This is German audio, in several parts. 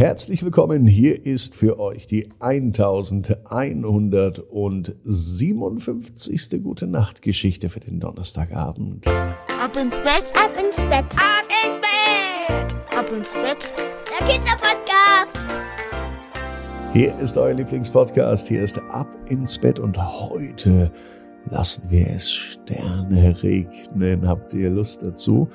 herzlich willkommen. Hier ist für euch die 1157. Gute Nacht Geschichte für den Donnerstagabend. Ab ins Bett, Ab ins Bett. ab ins Bett, ab ins Bett. Der Kinderpodcast. Hier ist euer Lieblingspodcast. Hier ist Ab ins Bett und heute lassen wir es Sterne regnen. Habt ihr Lust dazu?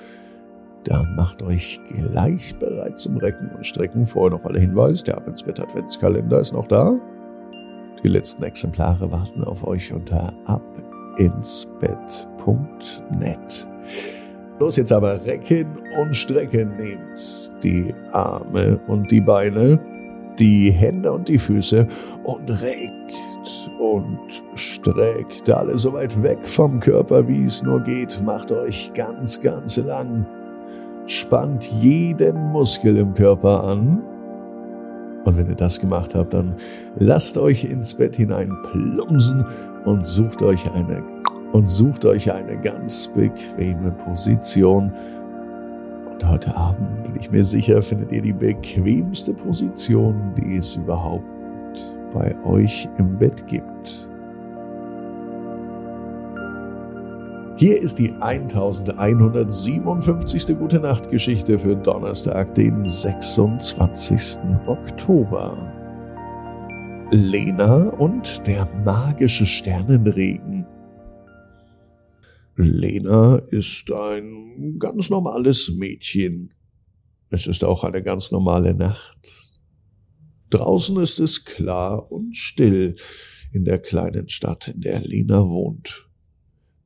Dann macht euch gleich bereit zum Recken und Strecken. Vorher noch alle Hinweis, der Ab ins Bett Adventskalender ist noch da. Die letzten Exemplare warten auf euch unter abinsbett.net. Los jetzt aber recken und strecken. Nehmt die Arme und die Beine, die Hände und die Füße und reckt und streckt alle so weit weg vom Körper, wie es nur geht. Macht euch ganz, ganz lang. Spannt jeden Muskel im Körper an. Und wenn ihr das gemacht habt, dann lasst euch ins Bett hinein plumpsen und sucht euch eine und sucht euch eine ganz bequeme Position. Und heute Abend bin ich mir sicher, findet ihr die bequemste Position, die es überhaupt bei euch im Bett gibt. Hier ist die 1157. Gute Nacht Geschichte für Donnerstag, den 26. Oktober. Lena und der magische Sternenregen. Lena ist ein ganz normales Mädchen. Es ist auch eine ganz normale Nacht. Draußen ist es klar und still in der kleinen Stadt, in der Lena wohnt.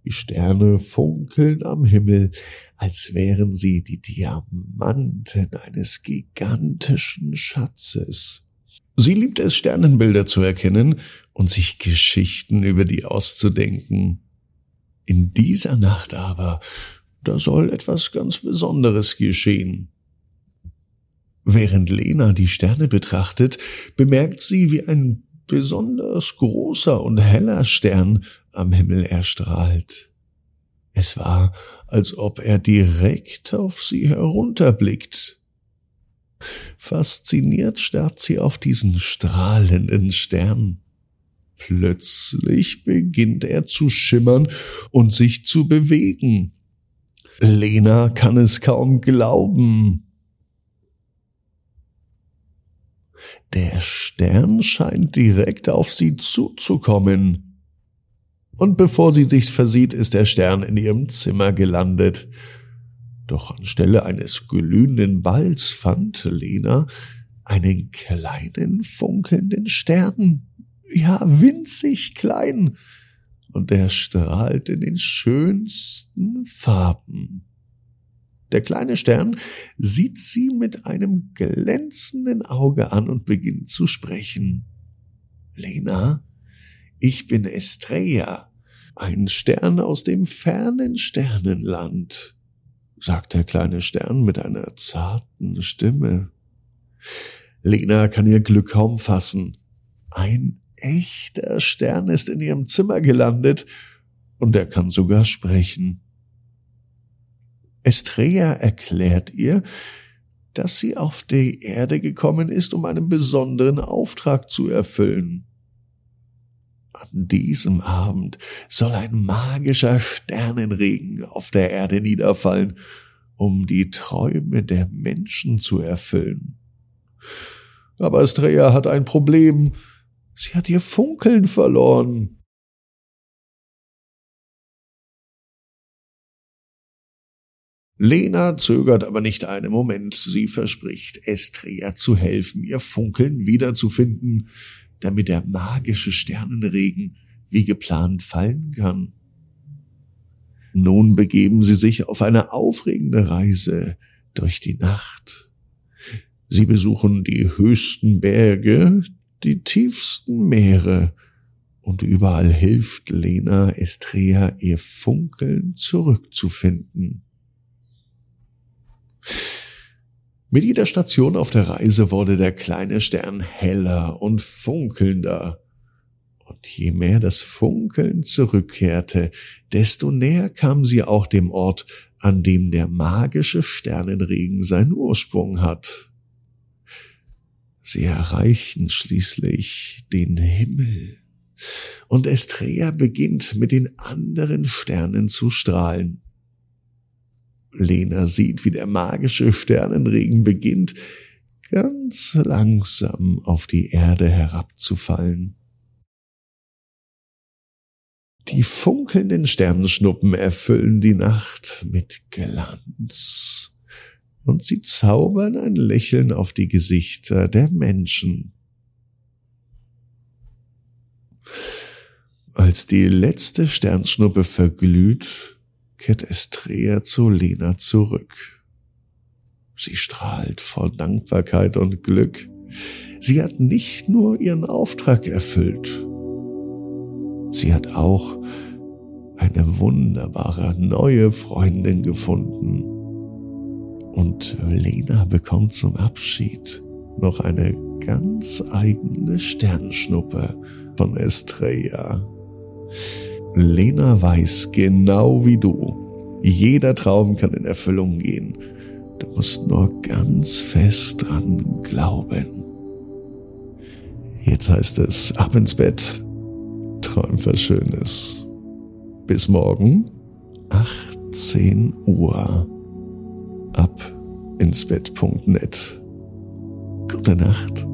Die Sterne funkeln am Himmel, als wären sie die Diamanten eines gigantischen Schatzes. Sie liebt es, Sternenbilder zu erkennen und sich Geschichten über die auszudenken. In dieser Nacht aber, da soll etwas ganz Besonderes geschehen. Während Lena die Sterne betrachtet, bemerkt sie, wie ein besonders großer und heller Stern am Himmel erstrahlt. Es war, als ob er direkt auf sie herunterblickt. Fasziniert starrt sie auf diesen strahlenden Stern. Plötzlich beginnt er zu schimmern und sich zu bewegen. Lena kann es kaum glauben. Der Stern scheint direkt auf sie zuzukommen. Und bevor sie sich versieht, ist der Stern in ihrem Zimmer gelandet. Doch anstelle eines glühenden Balls fand Lena einen kleinen funkelnden Stern. Ja, winzig klein. Und der strahlt in den schönsten Farben. Der kleine Stern sieht sie mit einem glänzenden Auge an und beginnt zu sprechen. Lena, ich bin Estrella, ein Stern aus dem fernen Sternenland, sagt der kleine Stern mit einer zarten Stimme. Lena kann ihr Glück kaum fassen. Ein echter Stern ist in ihrem Zimmer gelandet und er kann sogar sprechen. Estrella erklärt ihr, dass sie auf die Erde gekommen ist, um einen besonderen Auftrag zu erfüllen. An diesem Abend soll ein magischer Sternenregen auf der Erde niederfallen, um die Träume der Menschen zu erfüllen. Aber Estrella hat ein Problem. Sie hat ihr Funkeln verloren. Lena zögert aber nicht einen Moment. Sie verspricht, Estria zu helfen, ihr Funkeln wiederzufinden, damit der magische Sternenregen wie geplant fallen kann. Nun begeben sie sich auf eine aufregende Reise durch die Nacht. Sie besuchen die höchsten Berge, die tiefsten Meere, und überall hilft Lena Estrea ihr Funkeln zurückzufinden. Mit jeder Station auf der Reise wurde der kleine Stern heller und funkelnder. Und je mehr das Funkeln zurückkehrte, desto näher kam sie auch dem Ort, an dem der magische Sternenregen seinen Ursprung hat. Sie erreichen schließlich den Himmel. Und Estrella beginnt mit den anderen Sternen zu strahlen. Lena sieht, wie der magische Sternenregen beginnt, ganz langsam auf die Erde herabzufallen. Die funkelnden Sternenschnuppen erfüllen die Nacht mit Glanz und sie zaubern ein Lächeln auf die Gesichter der Menschen. Als die letzte Sternschnuppe verglüht, kehrt Estrella zu Lena zurück. Sie strahlt voll Dankbarkeit und Glück. Sie hat nicht nur ihren Auftrag erfüllt, sie hat auch eine wunderbare neue Freundin gefunden. Und Lena bekommt zum Abschied noch eine ganz eigene Sternschnuppe von Estrella. Lena weiß genau wie du, jeder Traum kann in Erfüllung gehen. Du musst nur ganz fest dran glauben. Jetzt heißt es ab ins Bett, träum was Schönes. Bis morgen, 18 Uhr, ab ins Bett.net. Gute Nacht.